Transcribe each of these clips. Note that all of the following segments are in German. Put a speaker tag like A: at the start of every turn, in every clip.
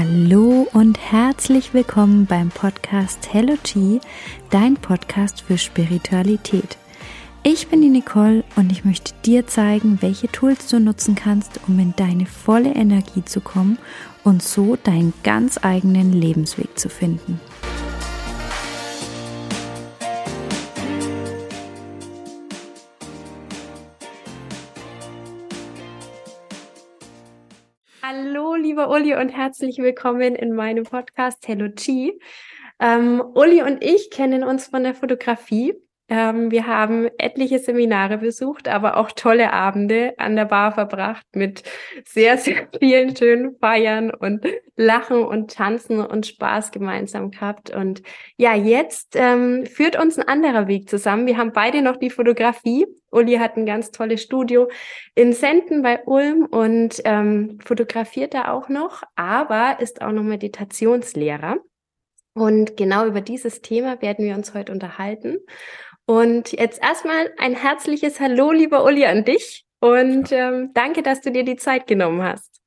A: Hallo und herzlich willkommen beim Podcast Hello G, dein Podcast für Spiritualität. Ich bin die Nicole und ich möchte dir zeigen, welche Tools du nutzen kannst, um in deine volle Energie zu kommen und so deinen ganz eigenen Lebensweg zu finden. Lieber Uli und herzlich willkommen in meinem Podcast Hello G. Ähm, Uli und ich kennen uns von der Fotografie ähm, wir haben etliche Seminare besucht, aber auch tolle Abende an der Bar verbracht mit sehr, sehr vielen schönen Feiern und Lachen und Tanzen und Spaß gemeinsam gehabt. Und ja, jetzt ähm, führt uns ein anderer Weg zusammen. Wir haben beide noch die Fotografie. Uli hat ein ganz tolles Studio in Senden bei Ulm und ähm, fotografiert da auch noch, aber ist auch noch Meditationslehrer. Und genau über dieses Thema werden wir uns heute unterhalten. Und jetzt erstmal ein herzliches Hallo, lieber Uli, an dich. Und ähm, danke, dass du dir die Zeit genommen hast.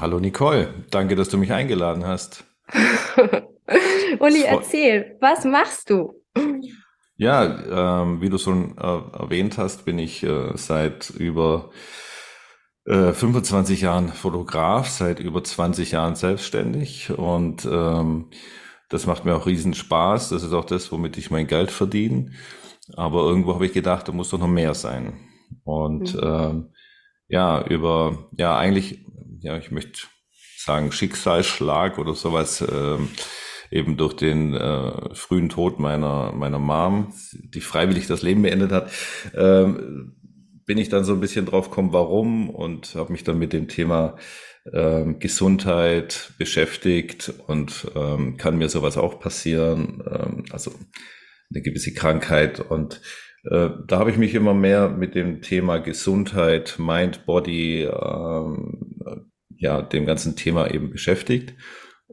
B: Hallo Nicole, danke, dass du mich eingeladen hast.
A: Uli, erzähl, was machst du?
B: Ja, ähm, wie du schon äh, erwähnt hast, bin ich äh, seit über äh, 25 Jahren Fotograf, seit über 20 Jahren selbstständig und ähm, das macht mir auch riesen Spaß. Das ist auch das, womit ich mein Geld verdiene. Aber irgendwo habe ich gedacht, da muss doch noch mehr sein. Und mhm. ähm, ja, über, ja, eigentlich, ja, ich möchte sagen, Schicksalsschlag oder sowas, ähm, eben durch den äh, frühen Tod meiner, meiner Mom, die freiwillig das Leben beendet hat, ähm, bin ich dann so ein bisschen drauf gekommen, warum und habe mich dann mit dem Thema ähm, Gesundheit beschäftigt und ähm, kann mir sowas auch passieren. Ähm, also eine gewisse Krankheit. Und äh, da habe ich mich immer mehr mit dem Thema Gesundheit, Mind, Body, ähm, ja, dem ganzen Thema eben beschäftigt.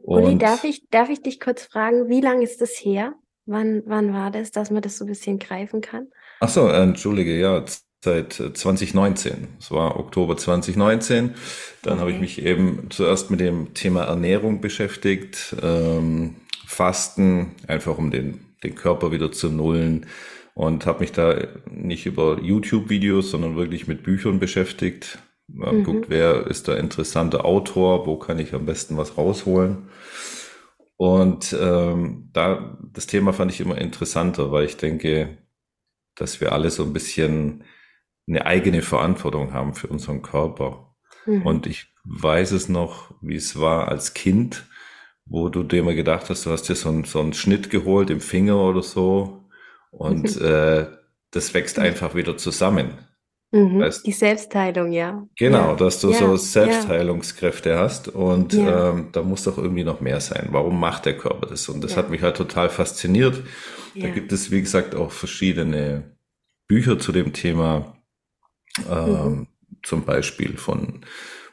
A: Und Uli, darf ich, darf ich dich kurz fragen, wie lange ist das her? Wann, wann war das, dass man das so ein bisschen greifen kann?
B: Ach so, äh, entschuldige, ja, seit 2019. Äh, es war Oktober 2019. Dann okay. habe ich mich eben zuerst mit dem Thema Ernährung beschäftigt, ähm, Fasten, einfach um den den Körper wieder zu nullen und habe mich da nicht über YouTube-Videos, sondern wirklich mit Büchern beschäftigt. Mhm. Guckt, wer ist der interessante Autor, wo kann ich am besten was rausholen. Und ähm, da das Thema fand ich immer interessanter, weil ich denke, dass wir alle so ein bisschen eine eigene Verantwortung haben für unseren Körper. Mhm. Und ich weiß es noch, wie es war als Kind wo du dir mal gedacht hast, du hast dir so, einen, so einen Schnitt geholt im Finger oder so und äh, das wächst einfach wieder zusammen.
A: Mhm, weißt, die Selbstheilung, ja.
B: Genau, ja. dass du ja, so Selbstheilungskräfte ja. hast und ähm, da muss doch irgendwie noch mehr sein. Warum macht der Körper das? Und das hat mich halt total fasziniert. Da gibt es, wie gesagt, auch verschiedene Bücher zu dem Thema, ähm, mhm. zum Beispiel von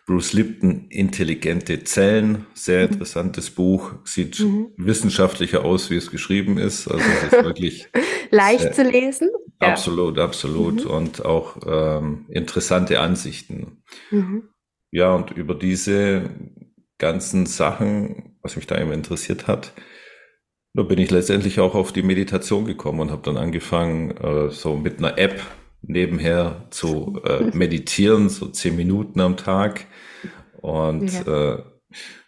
B: Bruce Lipton, Intelligente Zellen, sehr mhm. interessantes Buch, sieht mhm. wissenschaftlicher aus, wie es geschrieben ist. Also es ist wirklich
A: leicht sehr, zu lesen.
B: Absolut, ja. absolut. Mhm. Und auch ähm, interessante Ansichten. Mhm. Ja, und über diese ganzen Sachen, was mich da immer interessiert hat, da bin ich letztendlich auch auf die Meditation gekommen und habe dann angefangen, äh, so mit einer App nebenher zu äh, meditieren, so zehn Minuten am Tag. Und ja. Äh,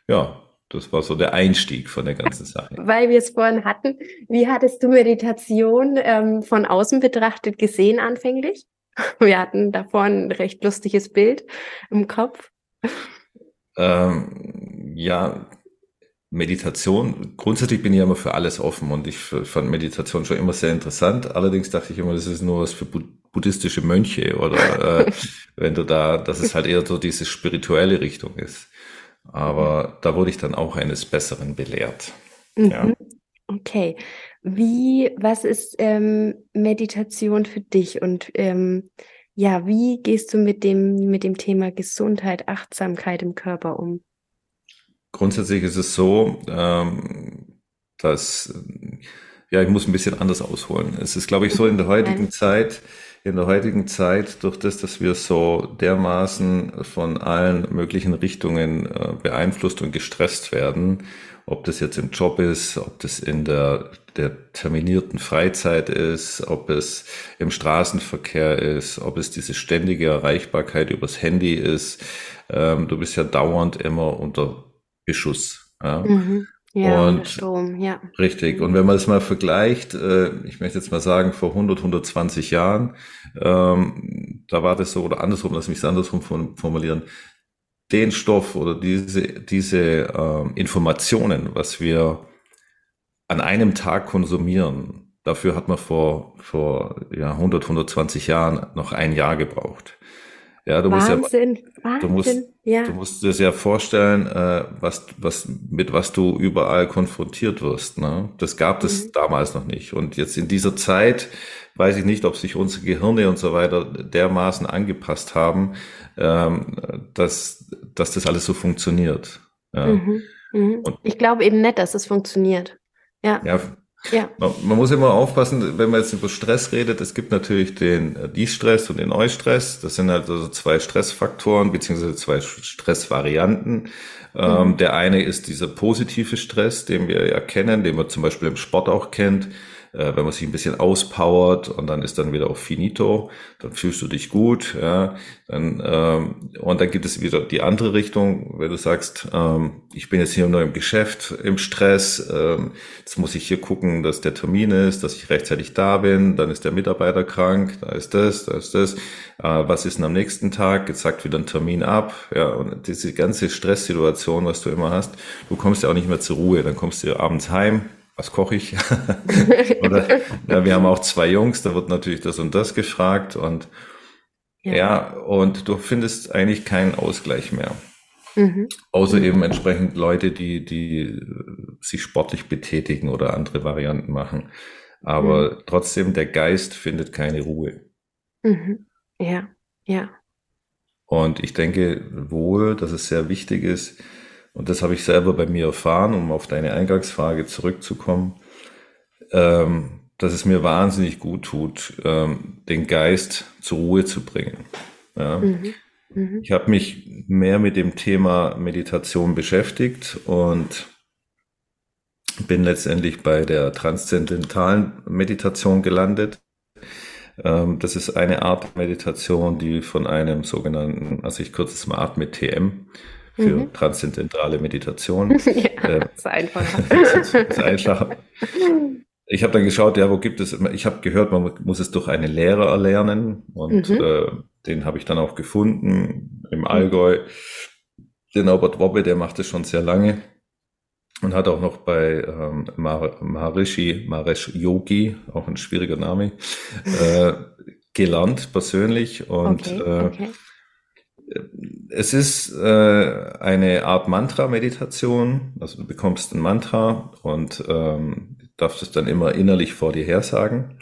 B: ja, das war so der Einstieg von der ganzen Sache.
A: Weil wir es vorhin hatten, wie hattest du Meditation ähm, von außen betrachtet gesehen anfänglich? Wir hatten davor ein recht lustiges Bild im Kopf.
B: Ähm, ja, Meditation, grundsätzlich bin ich immer für alles offen und ich fand Meditation schon immer sehr interessant. Allerdings dachte ich immer, das ist nur was für buddhistische Mönche oder äh, wenn du da, dass es halt eher so diese spirituelle Richtung ist. Aber da wurde ich dann auch eines Besseren belehrt.
A: Mhm. Ja. Okay. Wie, was ist ähm, Meditation für dich und ähm, ja, wie gehst du mit dem, mit dem Thema Gesundheit, Achtsamkeit im Körper um?
B: Grundsätzlich ist es so, ähm, dass, ja, ich muss ein bisschen anders ausholen. Es ist, glaube ich, so in der heutigen Zeit in der heutigen Zeit, durch das, dass wir so dermaßen von allen möglichen Richtungen äh, beeinflusst und gestresst werden, ob das jetzt im Job ist, ob das in der, der terminierten Freizeit ist, ob es im Straßenverkehr ist, ob es diese ständige Erreichbarkeit übers Handy ist. Ähm, du bist ja dauernd immer unter Beschuss. Ja? Mhm.
A: Ja, und Strom, ja.
B: Richtig. Und wenn man es mal vergleicht, äh, ich möchte jetzt mal sagen, vor 100, 120 Jahren, ähm, da war das so, oder andersrum, lass mich es andersrum formulieren, den Stoff oder diese, diese ähm, Informationen, was wir an einem Tag konsumieren, dafür hat man vor, vor ja, 100, 120 Jahren noch ein Jahr gebraucht. Ja, du Wahnsinn, musst ja, Wahnsinn, du musst, ja. du musst dir sehr vorstellen, äh, was, was, mit was du überall konfrontiert wirst. Ne? Das gab es mhm. damals noch nicht. Und jetzt in dieser Zeit weiß ich nicht, ob sich unsere Gehirne und so weiter dermaßen angepasst haben, ähm, dass, dass das alles so funktioniert. Ja.
A: Mhm. Mhm. ich glaube eben nicht, dass es funktioniert. Ja.
B: ja ja. Man, man, muss immer aufpassen, wenn man jetzt über Stress redet, es gibt natürlich den äh, Distress und den Eustress. Das sind halt also zwei Stressfaktoren beziehungsweise zwei Stressvarianten. Ähm, mhm. der eine ist dieser positive Stress, den wir ja kennen, den man zum Beispiel im Sport auch kennt äh, wenn man sich ein bisschen auspowert und dann ist dann wieder auf Finito, dann fühlst du dich gut, ja, dann, ähm, und dann gibt es wieder die andere Richtung, wenn du sagst, ähm, ich bin jetzt hier nur im Geschäft, im Stress, ähm, jetzt muss ich hier gucken, dass der Termin ist, dass ich rechtzeitig da bin, dann ist der Mitarbeiter krank, da ist das, da ist das, äh, was ist denn am nächsten Tag, jetzt sagt wieder ein Termin ab, ja, und diese ganze Stresssituation, was du immer hast, du kommst ja auch nicht mehr zur Ruhe, dann kommst du abends heim, was koche ich? Oder ja, wir haben auch zwei Jungs, da wird natürlich das und das gefragt und ja, ja und du findest eigentlich keinen Ausgleich mehr. Mhm. Außer eben entsprechend Leute, die, die sich sportlich betätigen oder andere Varianten machen. Aber mhm. trotzdem, der Geist findet keine Ruhe.
A: Mhm. Ja, ja.
B: Und ich denke wohl, dass es sehr wichtig ist, und das habe ich selber bei mir erfahren, um auf deine Eingangsfrage zurückzukommen, ähm, dass es mir wahnsinnig gut tut, ähm, den Geist zur Ruhe zu bringen. Ja. Mhm. Mhm. Ich habe mich mehr mit dem Thema Meditation beschäftigt und bin letztendlich bei der transzendentalen Meditation gelandet. Ähm, das ist eine Art Meditation, die von einem sogenannten, also ich kürze es mal ab mit TM, für mhm. transzendentale Meditation. ja, äh, ist einfacher. ist einfacher. Ich habe dann geschaut, ja, wo gibt es, ich habe gehört, man muss es durch einen Lehrer erlernen und mhm. äh, den habe ich dann auch gefunden im mhm. Allgäu. Den Albert Wobbe, der macht es schon sehr lange und hat auch noch bei ähm, Maharishi, Maresh Yogi, auch ein schwieriger Name, äh, gelernt persönlich und okay, äh, okay. Es ist äh, eine Art Mantra-Meditation. Also du bekommst ein Mantra und ähm, darfst es dann immer innerlich vor dir her sagen.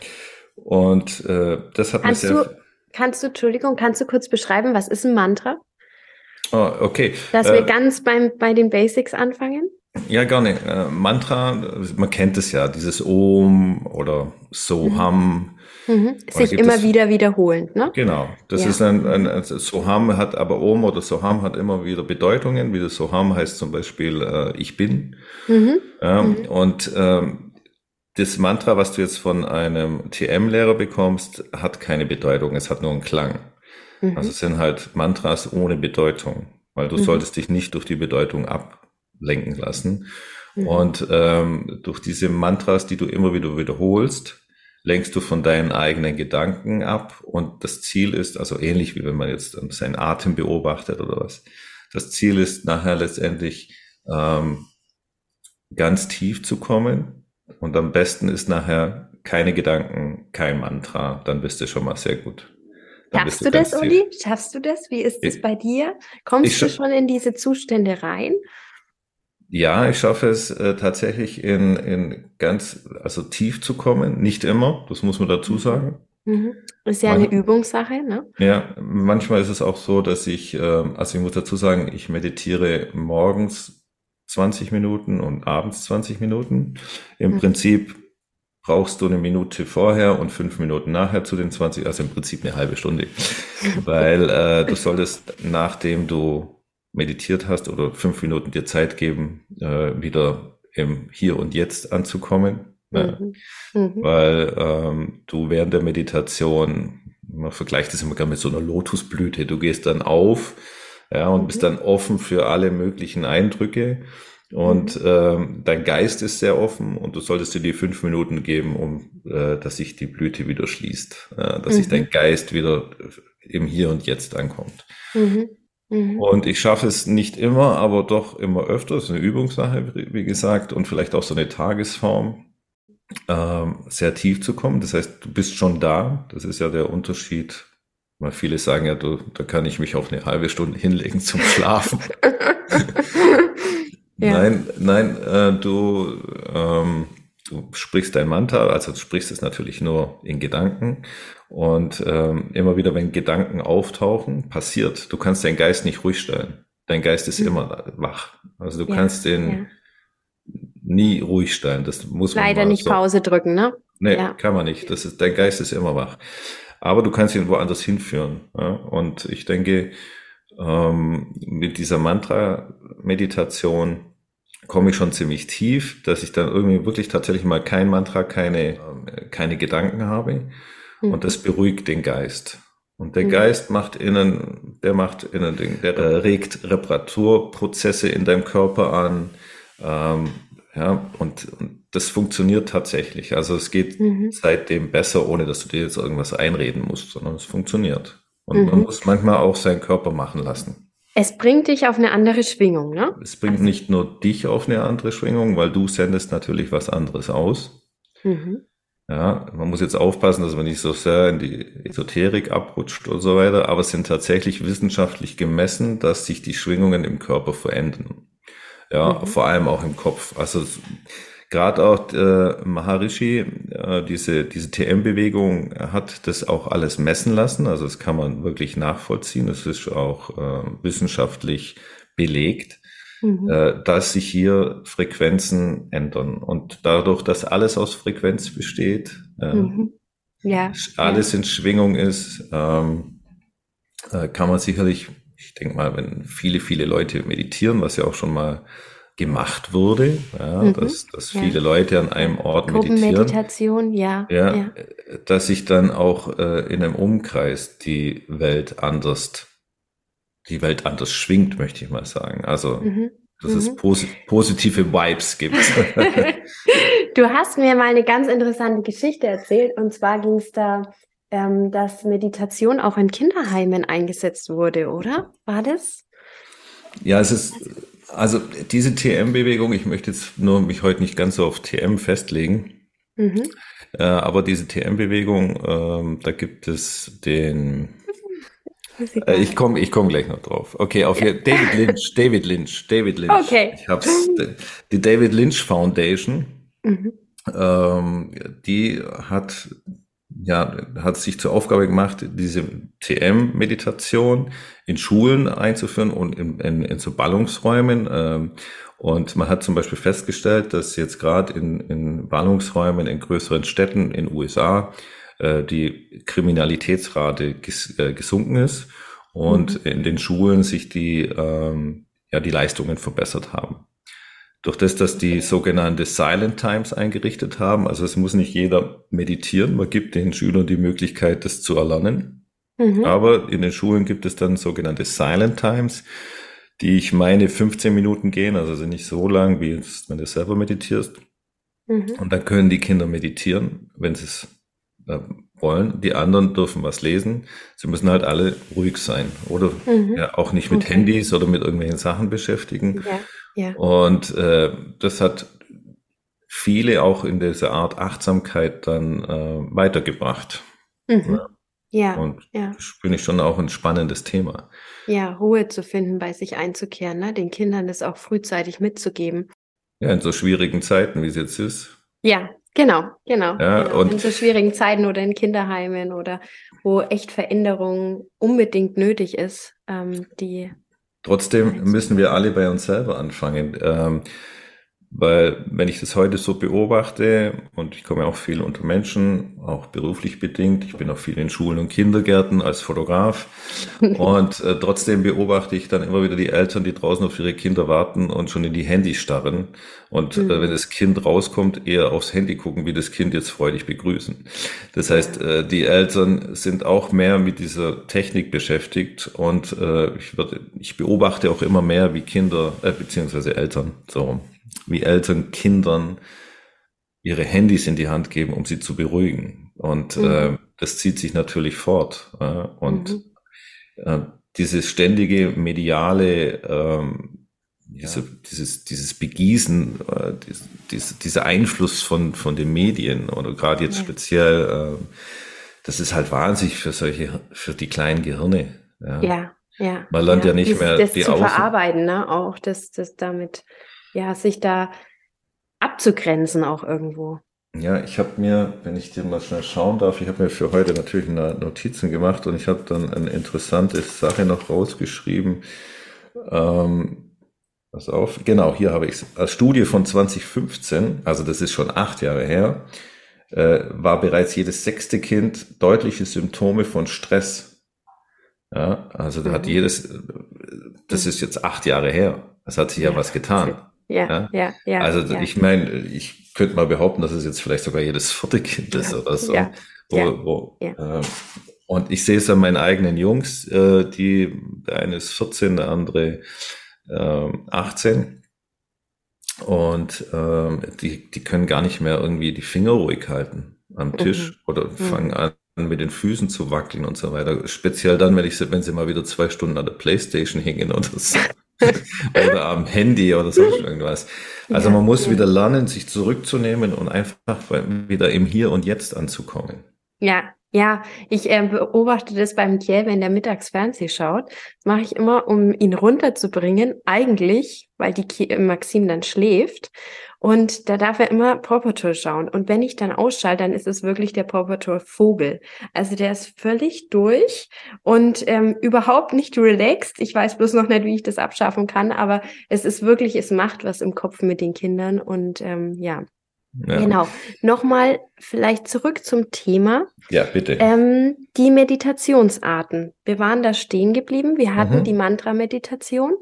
B: Und äh, das hat
A: kannst mir sehr... Du, kannst du, Entschuldigung, kannst du kurz beschreiben, was ist ein Mantra?
B: Oh, okay.
A: Dass äh, wir ganz beim, bei den Basics anfangen?
B: Ja, gerne. Äh, Mantra, man kennt es ja, dieses Om oder Soham. Mhm.
A: Mhm. Sich immer es, wieder wiederholend, ne?
B: Genau. Das ja. ist ein, ein, ein, Soham hat aber Om oder Soham hat immer wieder Bedeutungen. Wie das Soham heißt zum Beispiel äh, Ich bin. Mhm. Ja, mhm. Und ähm, das Mantra, was du jetzt von einem TM-Lehrer bekommst, hat keine Bedeutung. Es hat nur einen Klang. Mhm. Also es sind halt Mantras ohne Bedeutung, weil du mhm. solltest dich nicht durch die Bedeutung ablenken lassen. Mhm. Und ähm, durch diese Mantras, die du immer wieder wiederholst, lenkst du von deinen eigenen Gedanken ab und das Ziel ist, also ähnlich wie wenn man jetzt seinen Atem beobachtet oder was, das Ziel ist nachher letztendlich ähm, ganz tief zu kommen und am besten ist nachher keine Gedanken, kein Mantra, dann bist du schon mal sehr gut.
A: Dann Schaffst du das, Uli? Schaffst du das? Wie ist es bei dir? Kommst du schon in diese Zustände rein?
B: Ja, ich schaffe es äh, tatsächlich in, in ganz, also tief zu kommen. Nicht immer, das muss man dazu sagen.
A: Mhm. Ist ja Man, eine Übungssache, ne?
B: Ja, manchmal ist es auch so, dass ich, äh, also ich muss dazu sagen, ich meditiere morgens 20 Minuten und abends 20 Minuten. Im mhm. Prinzip brauchst du eine Minute vorher und fünf Minuten nachher zu den 20, also im Prinzip eine halbe Stunde. Weil äh, du solltest, nachdem du meditiert hast oder fünf Minuten dir Zeit geben, äh, wieder im Hier und Jetzt anzukommen. Mhm. Mhm. Weil ähm, du während der Meditation, man vergleicht das immer gerne mit so einer Lotusblüte, du gehst dann auf ja, und mhm. bist dann offen für alle möglichen Eindrücke. Und mhm. ähm, dein Geist ist sehr offen und du solltest dir die fünf Minuten geben, um äh, dass sich die Blüte wieder schließt, äh, dass sich dein mhm. Geist wieder im Hier und Jetzt ankommt. Mhm. Und ich schaffe es nicht immer, aber doch immer öfter. Das ist eine Übungssache, wie gesagt, und vielleicht auch so eine Tagesform, ähm, sehr tief zu kommen. Das heißt, du bist schon da. Das ist ja der Unterschied. Weil viele sagen ja, du, da kann ich mich auch eine halbe Stunde hinlegen zum Schlafen. ja. Nein, nein, äh, du, ähm, du sprichst dein Mantra, also du sprichst es natürlich nur in Gedanken. Und ähm, immer wieder, wenn Gedanken auftauchen, passiert, du kannst deinen Geist nicht ruhig stellen. Dein Geist ist mhm. immer wach. Also du ja, kannst den ja. nie ruhig stellen. Das muss
A: man leider nicht so. Pause drücken, ne?
B: Nee, ja. kann man nicht. Das ist, dein Geist ist immer wach. Aber du kannst ihn woanders hinführen. Und ich denke, ähm, mit dieser Mantra-Meditation komme ich schon ziemlich tief, dass ich dann irgendwie wirklich tatsächlich mal kein Mantra, keine, äh, keine Gedanken habe. Mhm. Und das beruhigt den Geist. Und der mhm. Geist macht innen, der macht innen, der regt Reparaturprozesse in deinem Körper an. Ähm, ja, und, und, das funktioniert tatsächlich. Also es geht mhm. seitdem besser, ohne dass du dir jetzt irgendwas einreden musst, sondern es funktioniert. Und man mhm. muss manchmal auch seinen Körper machen lassen.
A: Es bringt dich auf eine andere Schwingung, ne?
B: Es bringt also. nicht nur dich auf eine andere Schwingung, weil du sendest natürlich was anderes aus. Mhm. Ja, man muss jetzt aufpassen, dass man nicht so sehr in die Esoterik abrutscht und so weiter, aber es sind tatsächlich wissenschaftlich gemessen, dass sich die Schwingungen im Körper verändern. Ja, mhm. vor allem auch im Kopf. Also gerade auch äh, Maharishi, äh, diese, diese TM-Bewegung hat das auch alles messen lassen. Also das kann man wirklich nachvollziehen. Das ist auch äh, wissenschaftlich belegt, mhm. äh, dass sich hier Frequenzen ändern. Und dadurch, dass alles aus Frequenz besteht, äh, mhm. ja, alles ja. in Schwingung ist, ähm, äh, kann man sicherlich, ich denke mal, wenn viele, viele Leute meditieren, was ja auch schon mal gemacht wurde, ja, mhm, dass, dass viele ja. Leute an einem Ort meditieren.
A: Meditation, ja,
B: ja, ja. Dass sich dann auch äh, in einem Umkreis die Welt anders, die Welt anders schwingt, möchte ich mal sagen. Also, mhm, dass mhm. es posi positive Vibes gibt.
A: du hast mir mal eine ganz interessante Geschichte erzählt und zwar ging es da ähm, dass Meditation auch in Kinderheimen eingesetzt wurde, oder? War das?
B: Ja, es ist also diese TM-Bewegung, ich möchte jetzt nur mich heute nicht ganz so auf TM festlegen, mhm. äh, aber diese TM-Bewegung, äh, da gibt es den, äh, ich komme ich komm gleich noch drauf. Okay, auf ja. David Lynch, David Lynch, David Lynch.
A: Okay.
B: Ich hab's, die David Lynch Foundation, mhm. ähm, die hat ja, hat sich zur Aufgabe gemacht, diese TM-Meditation in Schulen einzuführen und in, in, in so Ballungsräumen. Ähm, und man hat zum Beispiel festgestellt, dass jetzt gerade in, in Ballungsräumen in größeren Städten in USA äh, die Kriminalitätsrate ges, äh, gesunken ist und mhm. in den Schulen sich die, ähm, ja, die Leistungen verbessert haben. Durch das, dass die sogenannte Silent Times eingerichtet haben, also es muss nicht jeder meditieren, man gibt den Schülern die Möglichkeit, das zu erlernen. Mhm. Aber in den Schulen gibt es dann sogenannte Silent Times, die ich meine 15 Minuten gehen, also sind nicht so lang, wie jetzt, wenn du selber meditierst. Mhm. Und dann können die Kinder meditieren, wenn sie es äh, wollen. Die anderen dürfen was lesen. Sie müssen halt alle ruhig sein oder mhm. ja, auch nicht mit okay. Handys oder mit irgendwelchen Sachen beschäftigen. Ja. Ja. Und äh, das hat viele auch in dieser Art Achtsamkeit dann äh, weitergebracht. Mhm. Ja. ja. Und ja. finde ich schon auch ein spannendes Thema.
A: Ja, Ruhe zu finden, bei sich einzukehren, ne? den Kindern das auch frühzeitig mitzugeben.
B: Ja, in so schwierigen Zeiten, wie es jetzt ist.
A: Ja, genau, genau. Ja, genau. In so schwierigen Zeiten oder in Kinderheimen oder wo echt Veränderung unbedingt nötig ist, ähm, die
B: Trotzdem müssen wir alle bei uns selber anfangen. Ähm, Weil wenn ich das heute so beobachte, und ich komme auch viel unter Menschen, auch beruflich bedingt, ich bin auch viel in Schulen und Kindergärten als Fotograf und äh, trotzdem beobachte ich dann immer wieder die Eltern, die draußen auf ihre Kinder warten und schon in die Handys starren und mhm. äh, wenn das Kind rauskommt, eher aufs Handy gucken, wie das Kind jetzt freudig begrüßen. Das heißt, äh, die Eltern sind auch mehr mit dieser Technik beschäftigt und äh, ich, würde, ich beobachte auch immer mehr, wie Kinder, äh, beziehungsweise Eltern, so wie Eltern Kindern ihre Handys in die Hand geben, um sie zu beruhigen. Und mhm. äh, das zieht sich natürlich fort. Äh, und mhm. äh, dieses ständige mediale, ähm, diese, ja. dieses, dieses Begießen, äh, dies, dies, dieser Einfluss von, von den Medien oder gerade jetzt ja. speziell, äh, das ist halt wahnsinnig für solche, für die kleinen Gehirne.
A: Ja, ja. ja
B: Man lernt ja, nicht
A: das,
B: mehr
A: das die zu Außen verarbeiten, ne? Auch das, das damit ja, sich da abzugrenzen auch irgendwo.
B: Ja, ich habe mir, wenn ich dir mal schnell schauen darf, ich habe mir für heute natürlich Notizen gemacht und ich habe dann eine interessante Sache noch rausgeschrieben. Ähm, pass auf, genau, hier habe ich es. Als Studie von 2015, also das ist schon acht Jahre her, äh, war bereits jedes sechste Kind deutliche Symptome von Stress. Ja, also da mhm. hat jedes, das ist jetzt acht Jahre her. Es hat sich ja, ja was getan.
A: Ja, ja, ja.
B: also
A: ja.
B: ich meine, ich könnte mal behaupten, dass es jetzt vielleicht sogar jedes vierte Kind ist oder so.
A: Ja,
B: wo,
A: ja,
B: wo, ja. Äh, und ich sehe es an meinen eigenen Jungs, äh, die, der eine ist 14, der andere äh, 18. Und äh, die, die können gar nicht mehr irgendwie die Finger ruhig halten am Tisch mhm. oder mhm. fangen an mit den Füßen zu wackeln und so weiter. Speziell dann, wenn ich wenn sie mal wieder zwei Stunden an der Playstation hingen oder so. oder am Handy oder sonst irgendwas. Also ja, man muss ja. wieder lernen, sich zurückzunehmen und einfach wieder im Hier und Jetzt anzukommen.
A: Ja, ja, ich äh, beobachte das beim Kiel, wenn der mittags Fernseh schaut. Das mache ich immer, um ihn runterzubringen. Eigentlich, weil die Kiel, Maxim dann schläft. Und da darf er immer Paw Patrol schauen. Und wenn ich dann ausschalte, dann ist es wirklich der Paw Patrol Vogel. Also der ist völlig durch und ähm, überhaupt nicht relaxed. Ich weiß bloß noch nicht, wie ich das abschaffen kann, aber es ist wirklich, es macht was im Kopf mit den Kindern. Und ähm, ja, ja. Genau. Nochmal vielleicht zurück zum Thema.
B: Ja, bitte.
A: Ähm, die Meditationsarten. Wir waren da stehen geblieben. Wir hatten mhm. die Mantra-Meditation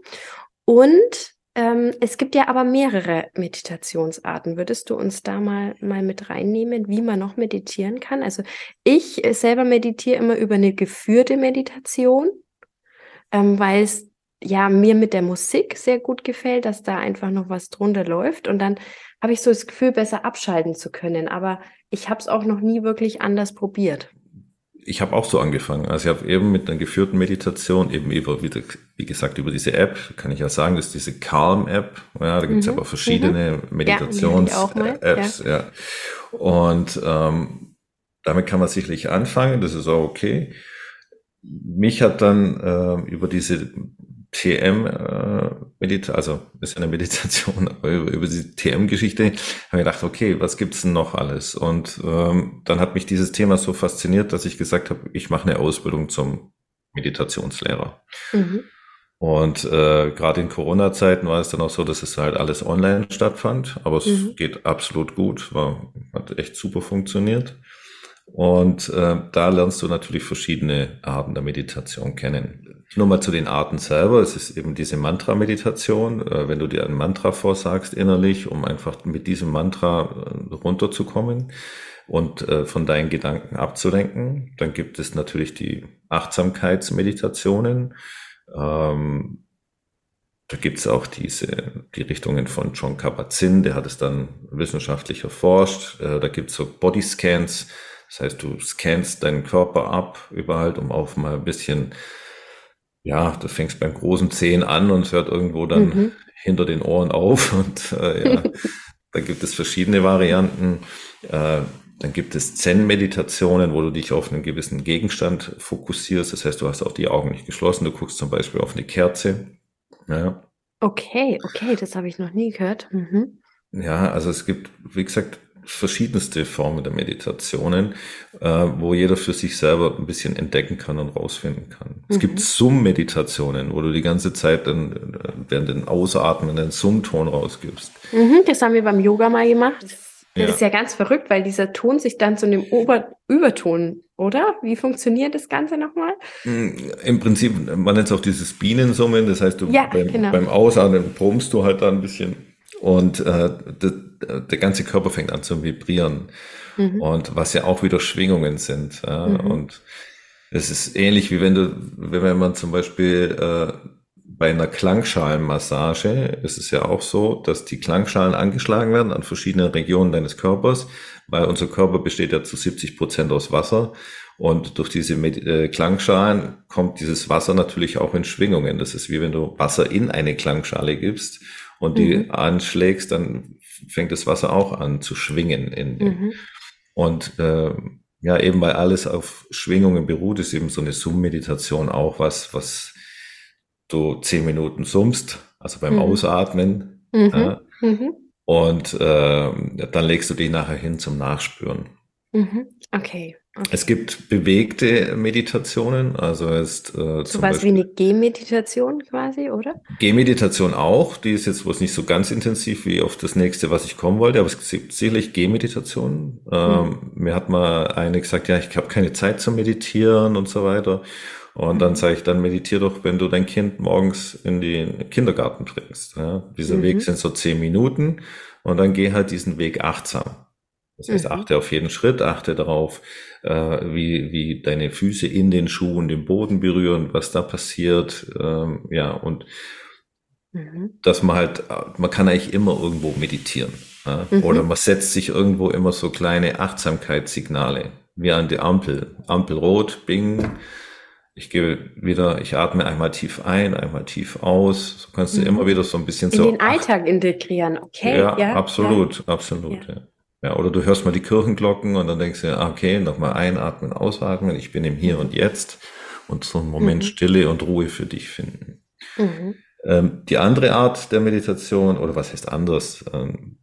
A: und ähm, es gibt ja aber mehrere Meditationsarten. Würdest du uns da mal, mal mit reinnehmen, wie man noch meditieren kann? Also ich selber meditiere immer über eine geführte Meditation, ähm, weil es ja mir mit der Musik sehr gut gefällt, dass da einfach noch was drunter läuft und dann habe ich so das Gefühl, besser abschalten zu können. Aber ich habe es auch noch nie wirklich anders probiert
B: ich habe auch so angefangen. Also ich habe eben mit einer geführten Meditation, eben über, wie, wie gesagt, über diese App, kann ich ja sagen, das ist diese Calm-App. Ja, da gibt es mhm. aber verschiedene mhm. Meditations-Apps. Ja, ja. Und ähm, damit kann man sicherlich anfangen, das ist auch okay. Mich hat dann äh, über diese TM äh, Meditation, also ist eine Meditation, aber über, über die TM-Geschichte habe ich gedacht, okay, was gibt's denn noch alles? Und ähm, dann hat mich dieses Thema so fasziniert, dass ich gesagt habe, ich mache eine Ausbildung zum Meditationslehrer. Mhm. Und äh, gerade in Corona-Zeiten war es dann auch so, dass es halt alles online stattfand, aber es mhm. geht absolut gut, war, hat echt super funktioniert. Und äh, da lernst du natürlich verschiedene Arten der Meditation kennen. Nur mal zu den Arten selber. Es ist eben diese Mantra-Meditation. Äh, wenn du dir ein Mantra vorsagst innerlich, um einfach mit diesem Mantra äh, runterzukommen und äh, von deinen Gedanken abzulenken. Dann gibt es natürlich die Achtsamkeitsmeditationen. Ähm, da gibt's auch diese, die Richtungen von John Kabat-Zinn, der hat es dann wissenschaftlich erforscht. Da gibt's so Bodyscans das heißt, du scannst deinen Körper ab überall, um auch mal ein bisschen, ja, du fängst beim großen Zehen an und hört irgendwo dann mhm. hinter den Ohren auf. Und äh, ja, da gibt es verschiedene Varianten. Äh, dann gibt es Zen-Meditationen, wo du dich auf einen gewissen Gegenstand fokussierst. Das heißt, du hast auch die Augen nicht geschlossen. Du guckst zum Beispiel auf eine Kerze. Ja.
A: Okay, okay, das habe ich noch nie gehört. Mhm.
B: Ja, also es gibt, wie gesagt, verschiedenste Formen der Meditationen, äh, wo jeder für sich selber ein bisschen entdecken kann und rausfinden kann. Es mhm. gibt Summ-Meditationen, wo du die ganze Zeit dann während den Ausatmen einen Summton rausgibst.
A: Mhm, das haben wir beim Yoga mal gemacht. Das ja. ist ja ganz verrückt, weil dieser Ton sich dann zu einem Ober Überton, oder? Wie funktioniert das Ganze nochmal?
B: Mm, Im Prinzip, man nennt es auch dieses Bienensummen, das heißt, du
A: ja,
B: beim,
A: genau.
B: beim Ausatmen brummst du halt da ein bisschen und äh, der, der ganze Körper fängt an zu vibrieren. Mhm. Und was ja auch wieder Schwingungen sind. Ja? Mhm. Und es ist ähnlich wie wenn du, wenn man zum Beispiel äh, bei einer Klangschalenmassage ist es ja auch so, dass die Klangschalen angeschlagen werden an verschiedenen Regionen deines Körpers, weil unser Körper besteht ja zu 70 Prozent aus Wasser. Und durch diese äh, Klangschalen kommt dieses Wasser natürlich auch in Schwingungen. Das ist wie wenn du Wasser in eine Klangschale gibst und die mhm. anschlägst, dann fängt das Wasser auch an zu schwingen. In, mhm. Und äh, ja, eben weil alles auf Schwingungen beruht, ist eben so eine Summ-Meditation auch was, was du zehn Minuten summst, also beim mhm. Ausatmen. Mhm. Ja, mhm. und äh, dann legst du dich nachher hin zum Nachspüren.
A: Mhm. Okay. Okay.
B: Es gibt bewegte Meditationen, also ist
A: äh, so was wie eine Gehmeditation quasi, oder?
B: Gehmeditation auch, die ist jetzt wohl nicht so ganz intensiv wie auf das nächste, was ich kommen wollte, aber es gibt sicherlich Gehmeditationen. Ähm, mhm. Mir hat mal eine gesagt, ja, ich habe keine Zeit zu meditieren und so weiter. Und dann sage ich, dann meditier doch, wenn du dein Kind morgens in den Kindergarten bringst. Ja? Dieser mhm. Weg sind so zehn Minuten und dann geh halt diesen Weg achtsam. Das heißt, mhm. achte auf jeden Schritt, achte darauf, äh, wie, wie deine Füße in den Schuhen den Boden berühren, was da passiert. Ähm, ja, und mhm. dass man halt, man kann eigentlich immer irgendwo meditieren. Ja? Mhm. Oder man setzt sich irgendwo immer so kleine Achtsamkeitssignale, wie an der Ampel. Ampel rot, bing, ich gehe wieder, ich atme einmal tief ein, einmal tief aus. So kannst du mhm. immer wieder so ein bisschen
A: in
B: so.
A: In den Alltag integrieren, okay.
B: Ja, ja absolut, ja. absolut. Ja. Ja. oder du hörst mal die Kirchenglocken und dann denkst du, ah, okay, nochmal einatmen, ausatmen. Ich bin im Hier und Jetzt und so einen Moment mhm. Stille und Ruhe für dich finden. Mhm. Ähm, die andere Art der Meditation, oder was heißt anders? Ähm,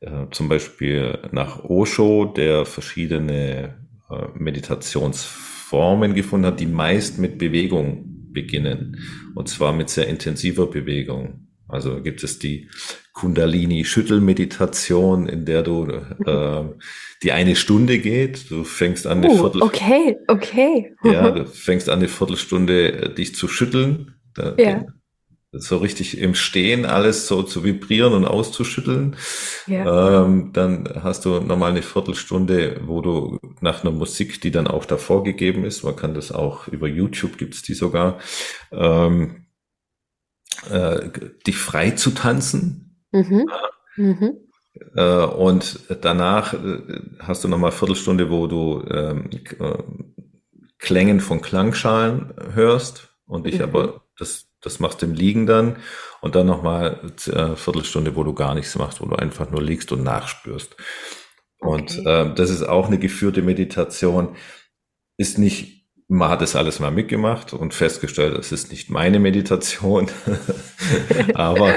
B: äh, zum Beispiel nach Osho, der verschiedene äh, Meditations Formen gefunden hat, die meist mit Bewegung beginnen. Und zwar mit sehr intensiver Bewegung. Also gibt es die Kundalini-Schüttelmeditation, in der du äh, die eine Stunde geht. Du fängst an eine
A: uh, Viertel Okay, okay.
B: ja, du fängst an eine Viertelstunde äh, dich zu schütteln.
A: Da, ja
B: so richtig im Stehen alles so zu vibrieren und auszuschütteln. Ja. Ähm, dann hast du nochmal eine Viertelstunde, wo du nach einer Musik, die dann auch davor gegeben ist, man kann das auch über YouTube gibt's die sogar, ähm, äh, dich frei zu tanzen. Mhm. Mhm. Äh, und danach äh, hast du nochmal Viertelstunde, wo du ähm, äh, Klängen von Klangschalen hörst und dich mhm. aber das das machst du im Liegen dann und dann nochmal äh, Viertelstunde, wo du gar nichts machst, wo du einfach nur liegst und nachspürst. Und okay. äh, das ist auch eine geführte Meditation. Ist nicht, man hat das alles mal mitgemacht und festgestellt, es ist nicht meine Meditation. Aber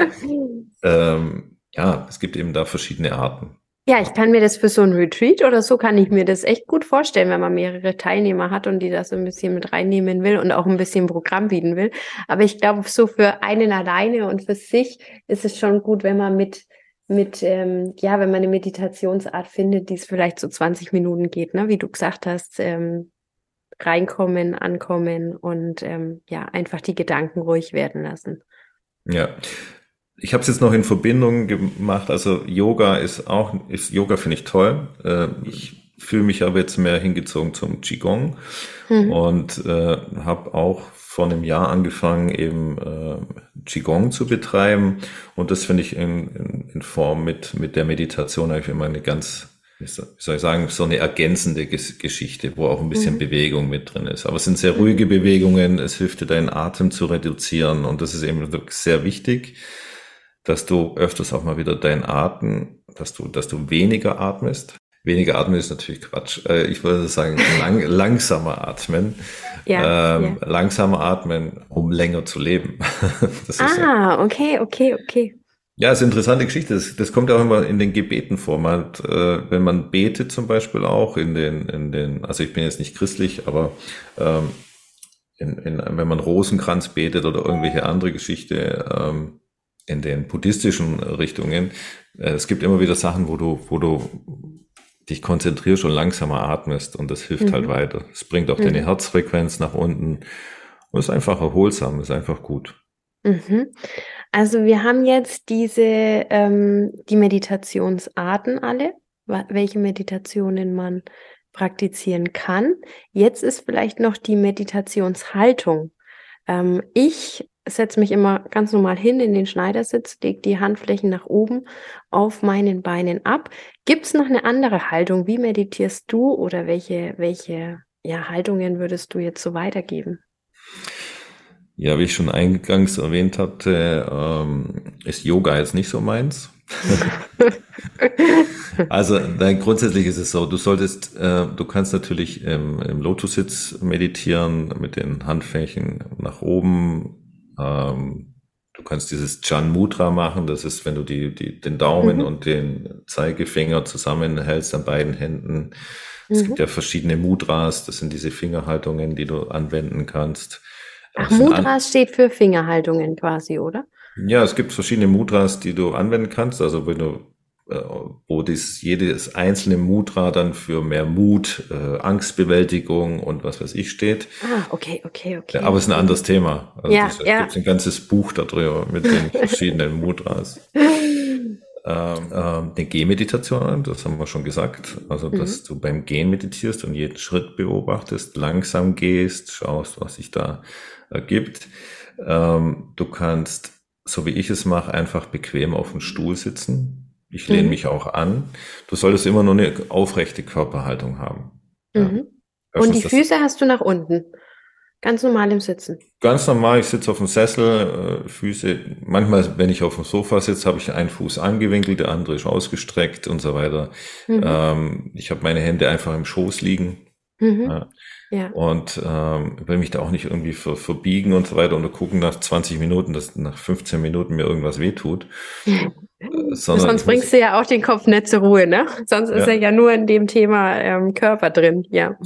B: ähm, ja, es gibt eben da verschiedene Arten.
A: Ja, ich kann mir das für so ein Retreat oder so kann ich mir das echt gut vorstellen, wenn man mehrere Teilnehmer hat und die das so ein bisschen mit reinnehmen will und auch ein bisschen Programm bieten will. Aber ich glaube, so für einen alleine und für sich ist es schon gut, wenn man mit mit, ähm, ja, wenn man eine Meditationsart findet, die es vielleicht so 20 Minuten geht, ne, wie du gesagt hast, ähm, reinkommen, ankommen und ähm, ja, einfach die Gedanken ruhig werden lassen.
B: Ja, ich habe es jetzt noch in Verbindung gemacht. Also Yoga ist auch, ist Yoga finde ich toll. Äh, ich fühle mich aber jetzt mehr hingezogen zum Qigong mhm. und äh, habe auch vor einem Jahr angefangen, eben äh, Qigong zu betreiben. Und das finde ich in, in, in, Form mit, mit der Meditation eigentlich immer eine ganz, wie soll ich sagen, so eine ergänzende Geschichte, wo auch ein bisschen mhm. Bewegung mit drin ist. Aber es sind sehr ruhige Bewegungen, es hilft dir, deinen Atem zu reduzieren und das ist eben sehr wichtig dass du öfters auch mal wieder deinen Atem, dass du, dass du weniger atmest. Weniger atmen ist natürlich Quatsch. Äh, ich würde sagen, lang, langsamer atmen. Ja, ähm, ja, Langsamer atmen, um länger zu leben.
A: ah, ja, okay, okay, okay.
B: Ja, ist eine interessante Geschichte. Das, das kommt auch immer in den Gebeten vor. Man hat, äh, wenn man betet zum Beispiel auch in den, in den, also ich bin jetzt nicht christlich, aber ähm, in, in, wenn man Rosenkranz betet oder irgendwelche andere Geschichte ähm, in den buddhistischen Richtungen, äh, es gibt immer wieder Sachen, wo du, wo du dich konzentrierst und langsamer atmest und das hilft halt mhm. halt weiter. Es bringt auch mhm. deine Herzfrequenz nach unten und ist einfach erholsam, ist einfach gut.
A: Mhm. Also wir haben jetzt diese ähm, die Meditationsarten alle, welche Meditationen man praktizieren kann. Jetzt ist vielleicht noch die Meditationshaltung. Ähm, ich setze mich immer ganz normal hin in den Schneidersitz, lege die Handflächen nach oben auf meinen Beinen ab. Gibt es noch eine andere Haltung? Wie meditierst du oder welche, welche ja, Haltungen würdest du jetzt so weitergeben?
B: Ja, wie ich schon eingangs erwähnt hatte, ähm, ist Yoga jetzt nicht so meins. also nein, grundsätzlich ist es so, du solltest, äh, du kannst natürlich im, im Lotussitz meditieren mit den Handflächen nach oben. Ähm, du kannst dieses Chan Mudra machen, das ist, wenn du die, die, den Daumen mhm. und den Zeigefinger zusammenhältst an beiden Händen. Es mhm. gibt ja verschiedene Mudras, das sind diese Fingerhaltungen, die du anwenden kannst.
A: Ach, Mudras steht für Fingerhaltungen quasi, oder?
B: Ja, es gibt verschiedene Mudras, die du anwenden kannst. Also wenn du, äh, wo dies, jedes einzelne Mudra dann für mehr Mut, äh, Angstbewältigung und was weiß ich steht.
A: Ah, okay, okay, okay.
B: Ja, aber es ist ein anderes Thema.
A: Also ja, es
B: ja. gibt ein ganzes Buch darüber mit den verschiedenen Mudras. ähm, ähm, eine Gehmeditation, das haben wir schon gesagt. Also, dass mhm. du beim Gehen meditierst und jeden Schritt beobachtest, langsam gehst, schaust, was sich da ergibt. Ähm, du kannst so wie ich es mache, einfach bequem auf dem Stuhl sitzen. Ich lehne mhm. mich auch an. Du solltest immer nur eine aufrechte Körperhaltung haben.
A: Mhm. Ja. Und die Füße hast du nach unten. Ganz normal im Sitzen.
B: Ganz normal, ich sitze auf dem Sessel, äh, Füße, manchmal, wenn ich auf dem Sofa sitze, habe ich einen Fuß angewinkelt, der andere ist ausgestreckt und so weiter. Mhm. Ähm, ich habe meine Hände einfach im Schoß liegen. Mhm. Ja. Ja. Und ähm, will mich da auch nicht irgendwie ver verbiegen und so weiter und gucken nach 20 Minuten, dass nach 15 Minuten mir irgendwas wehtut.
A: äh, Sonst bringst du ja auch den Kopf nicht zur Ruhe, ne? Sonst ja. ist er ja nur in dem Thema ähm, Körper drin, ja.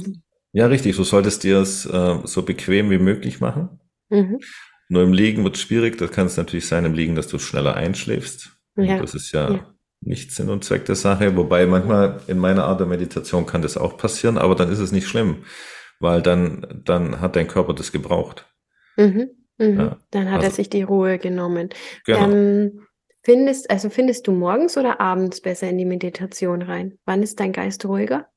B: Ja, richtig. Du solltest dir es äh, so bequem wie möglich machen. Mhm. Nur im Liegen wird es schwierig. Das kann es natürlich sein im Liegen, dass du schneller einschläfst. Ja. Das ist ja, ja nicht Sinn und Zweck der Sache. Wobei manchmal in meiner Art der Meditation kann das auch passieren, aber dann ist es nicht schlimm weil dann, dann hat dein Körper das gebraucht.
A: Mhm, mhm. Ja, dann hat also, er sich die Ruhe genommen. Genau. Ähm, findest, also findest du morgens oder abends besser in die Meditation rein? Wann ist dein Geist ruhiger?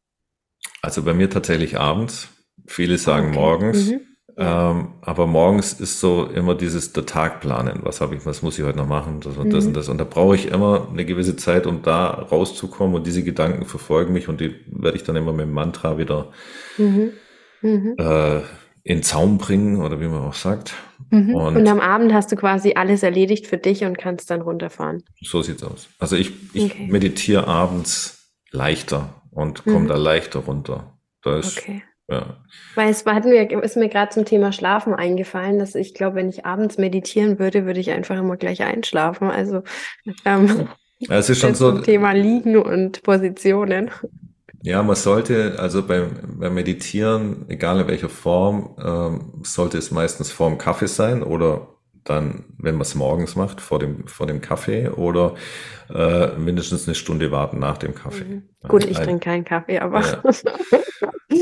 B: Also bei mir tatsächlich abends. Viele sagen okay. morgens. Mhm. Ähm, aber morgens ist so immer dieses der Tag planen. Was habe ich, was muss ich heute noch machen? Das und das mhm. und das. Und da brauche ich immer eine gewisse Zeit, um da rauszukommen. Und diese Gedanken verfolgen mich und die werde ich dann immer mit dem Mantra wieder mhm mhm. äh, in Zaum bringen oder wie man auch sagt.
A: Mhm. Und, und, am Abend hast du quasi alles erledigt für dich und kannst dann runterfahren.
B: So sieht's aus. Also ich, ich okay. meditiere abends leichter und komme mhm. da leichter runter. Da ist, okay. Ja.
A: Weil es hatten wir, ist mir gerade zum Thema Schlafen eingefallen, dass ich glaube, wenn ich abends meditieren würde, würde ich einfach immer gleich einschlafen. Also ähm,
B: ja, es ist schon so.
A: Zum Thema Liegen und Positionen.
B: Ja, man sollte, also beim, beim Meditieren, egal in welcher Form, ähm, sollte es meistens vor dem Kaffee sein oder dann, wenn man es morgens macht, vor dem, vor dem Kaffee oder äh, mindestens eine Stunde warten nach dem Kaffee. Mhm.
A: Gut, ich trinke keinen Kaffee, aber. Ja.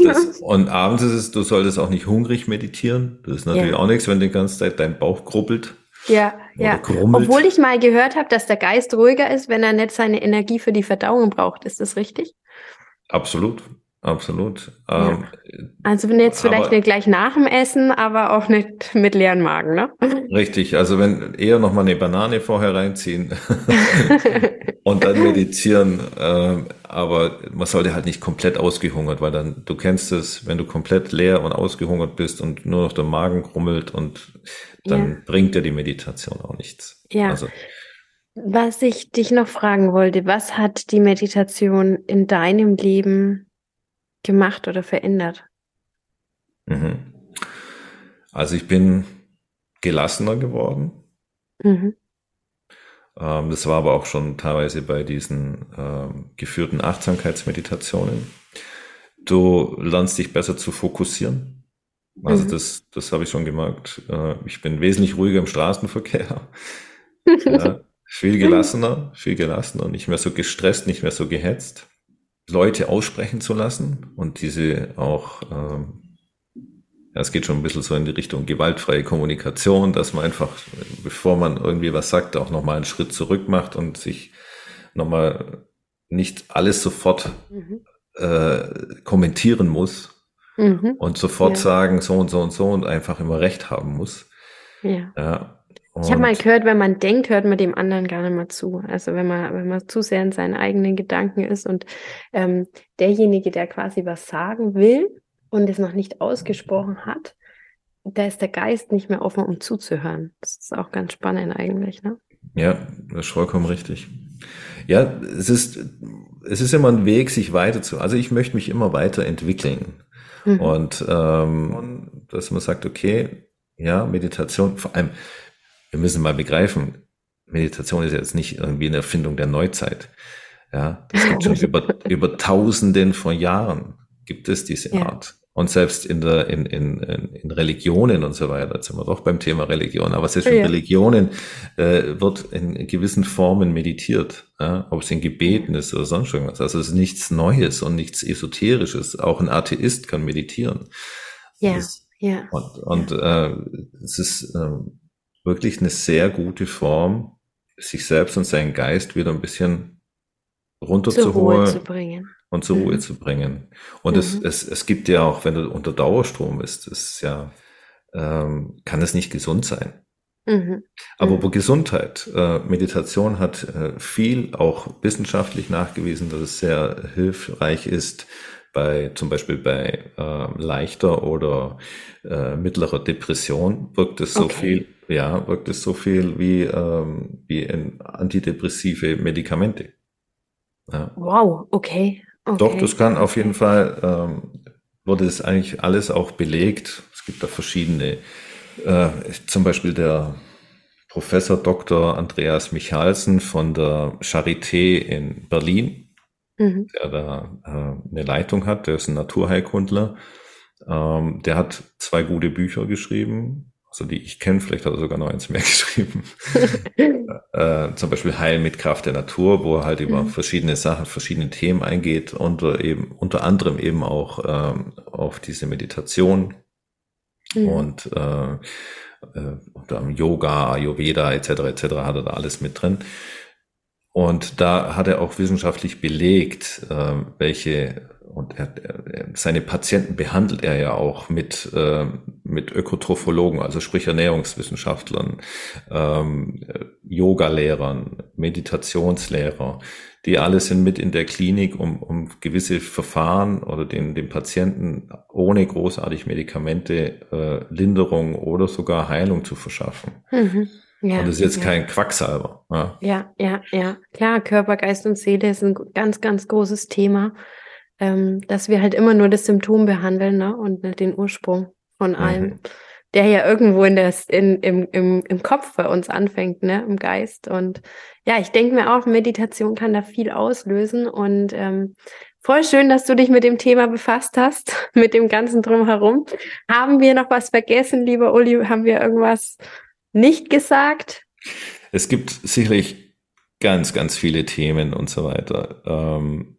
B: Das, und abends ist es, du solltest auch nicht hungrig meditieren. Das ist natürlich ja. auch nichts, wenn die ganze Zeit dein Bauch grubbelt.
A: Ja, ja. Grummelt. Obwohl ich mal gehört habe, dass der Geist ruhiger ist, wenn er nicht seine Energie für die Verdauung braucht. Ist das richtig?
B: Absolut, absolut.
A: Ja. Ähm, also wenn jetzt vielleicht aber, nicht gleich nach dem Essen, aber auch nicht mit leeren Magen, ne?
B: Richtig, also wenn eher noch mal eine Banane vorher reinziehen und dann meditieren, äh, aber man sollte halt nicht komplett ausgehungert, weil dann, du kennst es, wenn du komplett leer und ausgehungert bist und nur noch der Magen krummelt und dann ja. bringt dir die Meditation auch nichts.
A: Ja. Also, was ich dich noch fragen wollte, was hat die Meditation in deinem Leben gemacht oder verändert?
B: Mhm. Also ich bin gelassener geworden. Mhm. Ähm, das war aber auch schon teilweise bei diesen ähm, geführten Achtsamkeitsmeditationen. Du lernst dich besser zu fokussieren. Also mhm. das, das habe ich schon gemerkt. Äh, ich bin wesentlich ruhiger im Straßenverkehr. ja, viel gelassener, viel gelassener, nicht mehr so gestresst, nicht mehr so gehetzt. Leute aussprechen zu lassen und diese auch, ähm, ja, es geht schon ein bisschen so in die Richtung gewaltfreie Kommunikation, dass man einfach, bevor man irgendwie was sagt, auch nochmal einen Schritt zurück macht und sich nochmal nicht alles sofort mhm. äh, kommentieren muss, mhm. und sofort ja. sagen, so und so und so und einfach immer recht haben muss.
A: Ja. ja. Ich habe mal gehört, wenn man denkt, hört man dem anderen gar nicht mehr zu. Also wenn man, wenn man zu sehr in seinen eigenen Gedanken ist und ähm, derjenige, der quasi was sagen will und es noch nicht ausgesprochen hat, da ist der Geist nicht mehr offen, um zuzuhören. Das ist auch ganz spannend eigentlich, ne?
B: Ja, das ist vollkommen richtig. Ja, es ist, es ist immer ein Weg, sich weiter zu, also ich möchte mich immer weiterentwickeln. Mhm. Und ähm, dass man sagt, okay, ja, Meditation, vor allem, wir müssen mal begreifen, Meditation ist jetzt nicht irgendwie eine Erfindung der Neuzeit. Ja, das gibt schon über, über Tausenden von Jahren gibt es diese ja. Art. Und selbst in der, in, in, in Religionen und so weiter, jetzt sind wir doch beim Thema Religion, aber selbst in ja. Religionen äh, wird in gewissen Formen meditiert, ja? ob es in Gebeten ist oder sonst irgendwas. Also es ist nichts Neues und nichts Esoterisches. Auch ein Atheist kann meditieren.
A: Ja, das, ja.
B: Und, und. Äh, es ist äh, wirklich eine sehr gute Form, sich selbst und seinen Geist wieder ein bisschen runterzuholen. Ruhe zu und zur Ruhe mhm. zu bringen. Und mhm. es, es, es gibt ja auch, wenn du unter Dauerstrom bist, ist ja, ähm, kann es nicht gesund sein. Mhm. Aber mhm. Gesundheit, äh, Meditation hat äh, viel auch wissenschaftlich nachgewiesen, dass es sehr hilfreich ist, bei zum Beispiel bei äh, leichter oder äh, mittlerer Depression wirkt es so okay. viel, ja, wirkt es so viel wie, ähm, wie in antidepressive Medikamente.
A: Ja. Wow, okay.
B: Okay. Doch, das kann auf jeden Fall, ähm, wurde es eigentlich alles auch belegt. Es gibt da verschiedene, äh, zum Beispiel der Professor Dr. Andreas Michalsen von der Charité in Berlin, mhm. der da äh, eine Leitung hat, der ist ein Naturheilkundler. Ähm, der hat zwei gute Bücher geschrieben also die ich kenne, vielleicht hat er sogar noch eins mehr geschrieben. äh, zum Beispiel Heilen mit Kraft der Natur, wo er halt über mhm. verschiedene Sachen, verschiedene Themen eingeht, unter eben, unter anderem eben auch ähm, auf diese Meditation mhm. und äh, äh, unter Yoga, Ayurveda etc. etc. hat er da alles mit drin. Und da hat er auch wissenschaftlich belegt, äh, welche und er, er, seine Patienten behandelt er ja auch mit, äh, mit Ökotrophologen, also sprich Ernährungswissenschaftlern, ähm, Yoga-Lehrern, Meditationslehrer. Die alle sind mit in der Klinik, um, um gewisse Verfahren oder den, den Patienten ohne großartig Medikamente äh, Linderung oder sogar Heilung zu verschaffen. Mhm. Ja, und das ist jetzt ja. kein Quacksalber.
A: Ja. ja, ja, ja. Klar, Körper, Geist und Seele ist ein ganz, ganz großes Thema ähm, dass wir halt immer nur das Symptom behandeln ne? und nicht den Ursprung von mhm. allem, mhm. der ja irgendwo in der, in, im, im, im Kopf bei uns anfängt, ne? im Geist. Und ja, ich denke mir auch, Meditation kann da viel auslösen und ähm, Voll schön, dass du dich mit dem Thema befasst hast, mit dem ganzen Drumherum. Haben wir noch was vergessen, lieber Uli? Haben wir irgendwas nicht gesagt?
B: Es gibt sicherlich ganz, ganz viele Themen und so weiter. Ähm,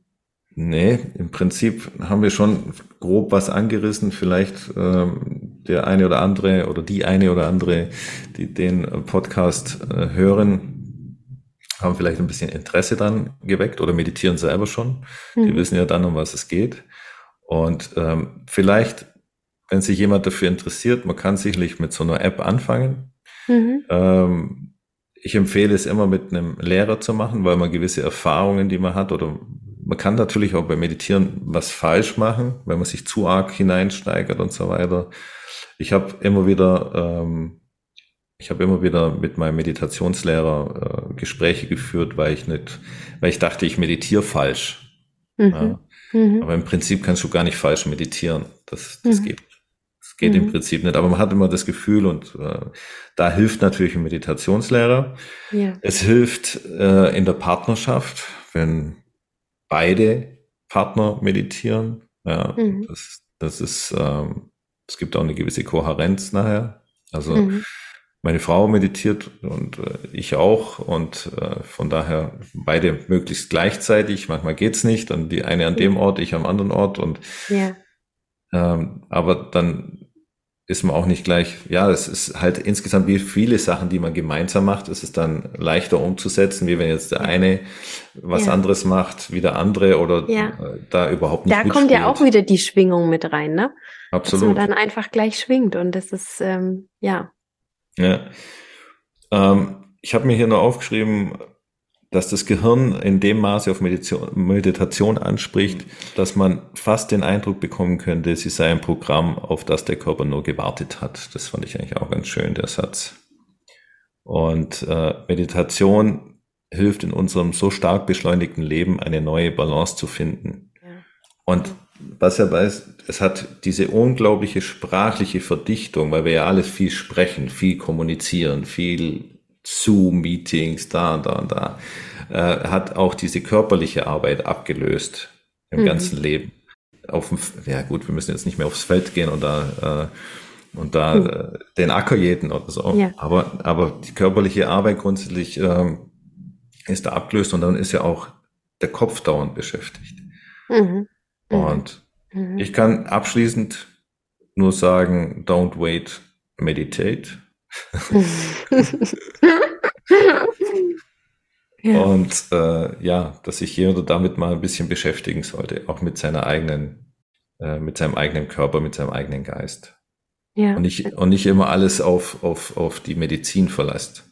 B: Nee, im Prinzip haben wir schon grob was angerissen. Vielleicht ähm, der eine oder andere oder die eine oder andere, die den Podcast äh, hören, haben vielleicht ein bisschen Interesse dann geweckt oder meditieren selber schon. Mhm. Die wissen ja dann, um was es geht. Und ähm, vielleicht, wenn sich jemand dafür interessiert, man kann sicherlich mit so einer App anfangen. Mhm. Ähm, ich empfehle es immer mit einem Lehrer zu machen, weil man gewisse Erfahrungen, die man hat oder man kann natürlich auch beim Meditieren was falsch machen, wenn man sich zu arg hineinsteigert und so weiter. Ich habe immer wieder, ähm, ich habe immer wieder mit meinem Meditationslehrer äh, Gespräche geführt, weil ich nicht, weil ich dachte, ich meditiere falsch. Mhm. Ja. Mhm. Aber im Prinzip kannst du gar nicht falsch meditieren. Das, das mhm. geht. Das geht im mhm. Prinzip nicht. Aber man hat immer das Gefühl und äh, da hilft natürlich ein Meditationslehrer. Ja. Es hilft äh, in der Partnerschaft, wenn beide Partner meditieren. Ja, mhm. das, das ist, ähm, es gibt auch eine gewisse Kohärenz nachher. Also mhm. meine Frau meditiert und äh, ich auch und äh, von daher beide möglichst gleichzeitig. Manchmal geht's nicht, dann die eine an dem Ort, ich am anderen Ort und ja. ähm, aber dann ist man auch nicht gleich, ja, es ist halt insgesamt wie viele Sachen, die man gemeinsam macht, ist es dann leichter umzusetzen, wie wenn jetzt der eine was ja. anderes macht wie der andere oder ja. Äh, da überhaupt nicht
A: Da kommt ja auch wieder die Schwingung mit rein, ne?
B: Absolut.
A: Dass man dann einfach gleich schwingt und das ist, ähm, ja.
B: Ja. Ähm, ich habe mir hier noch aufgeschrieben, dass das Gehirn in dem Maße auf Meditation, Meditation anspricht, dass man fast den Eindruck bekommen könnte, sie sei ein Programm, auf das der Körper nur gewartet hat. Das fand ich eigentlich auch ganz schön, der Satz. Und äh, Meditation hilft in unserem so stark beschleunigten Leben eine neue Balance zu finden. Ja. Und was er weiß, es hat diese unglaubliche sprachliche Verdichtung, weil wir ja alles viel sprechen, viel kommunizieren, viel Zoom-Meetings, da und da und da, äh, hat auch diese körperliche Arbeit abgelöst im mhm. ganzen Leben. Auf dem, ja gut, wir müssen jetzt nicht mehr aufs Feld gehen und da, äh, und da mhm. äh, den Acker jäten oder so. Ja. Aber, aber die körperliche Arbeit grundsätzlich äh, ist da abgelöst und dann ist ja auch der Kopf dauernd beschäftigt. Mhm. mhm. Und mhm. ich kann abschließend nur sagen, don't wait, meditate. ja. Und äh, ja, dass sich jeder damit mal ein bisschen beschäftigen sollte, auch mit seiner eigenen, äh, mit seinem eigenen Körper, mit seinem eigenen Geist. Ja. Und nicht, und nicht immer alles auf, auf, auf die Medizin verlässt.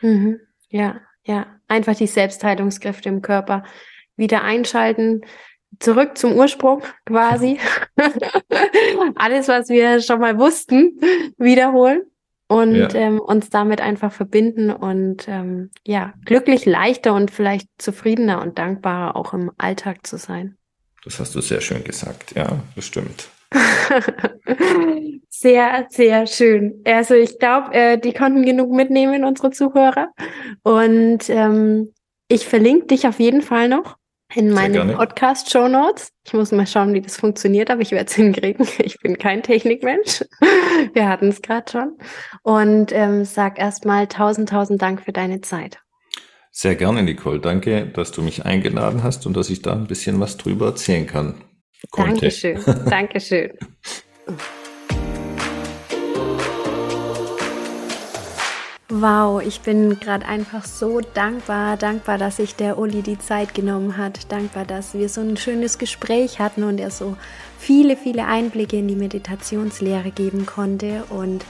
A: Mhm. Ja, ja. Einfach die Selbstheilungskräfte im Körper wieder einschalten, zurück zum Ursprung quasi. alles, was wir schon mal wussten, wiederholen und ja. ähm, uns damit einfach verbinden und ähm, ja, glücklich, leichter und vielleicht zufriedener und dankbarer auch im Alltag zu sein.
B: Das hast du sehr schön gesagt, ja, das stimmt.
A: sehr, sehr schön. Also ich glaube, äh, die konnten genug mitnehmen, unsere Zuhörer. Und ähm, ich verlinke dich auf jeden Fall noch in meinen Podcast-Show Notes. Ich muss mal schauen, wie das funktioniert, aber ich werde es hinkriegen. Ich bin kein Technikmensch. Wir hatten es gerade schon. Und ähm, sag erstmal tausend, tausend Dank für deine Zeit.
B: Sehr gerne, Nicole. Danke, dass du mich eingeladen hast und dass ich da ein bisschen was drüber erzählen kann.
A: Konnte. Dankeschön. Dankeschön. Wow, ich bin gerade einfach so dankbar, dankbar, dass sich der Uli die Zeit genommen hat, dankbar, dass wir so ein schönes Gespräch hatten und er so viele, viele Einblicke in die Meditationslehre geben konnte und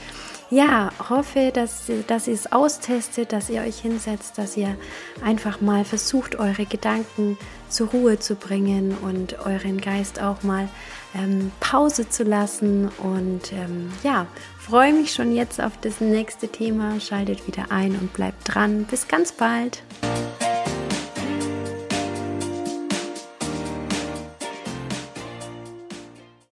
A: ja, hoffe, dass, dass ihr es austestet, dass ihr euch hinsetzt, dass ihr einfach mal versucht, eure Gedanken zur Ruhe zu bringen und euren Geist auch mal ähm, Pause zu lassen. Und ähm, ja, freue mich schon jetzt auf das nächste Thema. Schaltet wieder ein und bleibt dran. Bis ganz bald.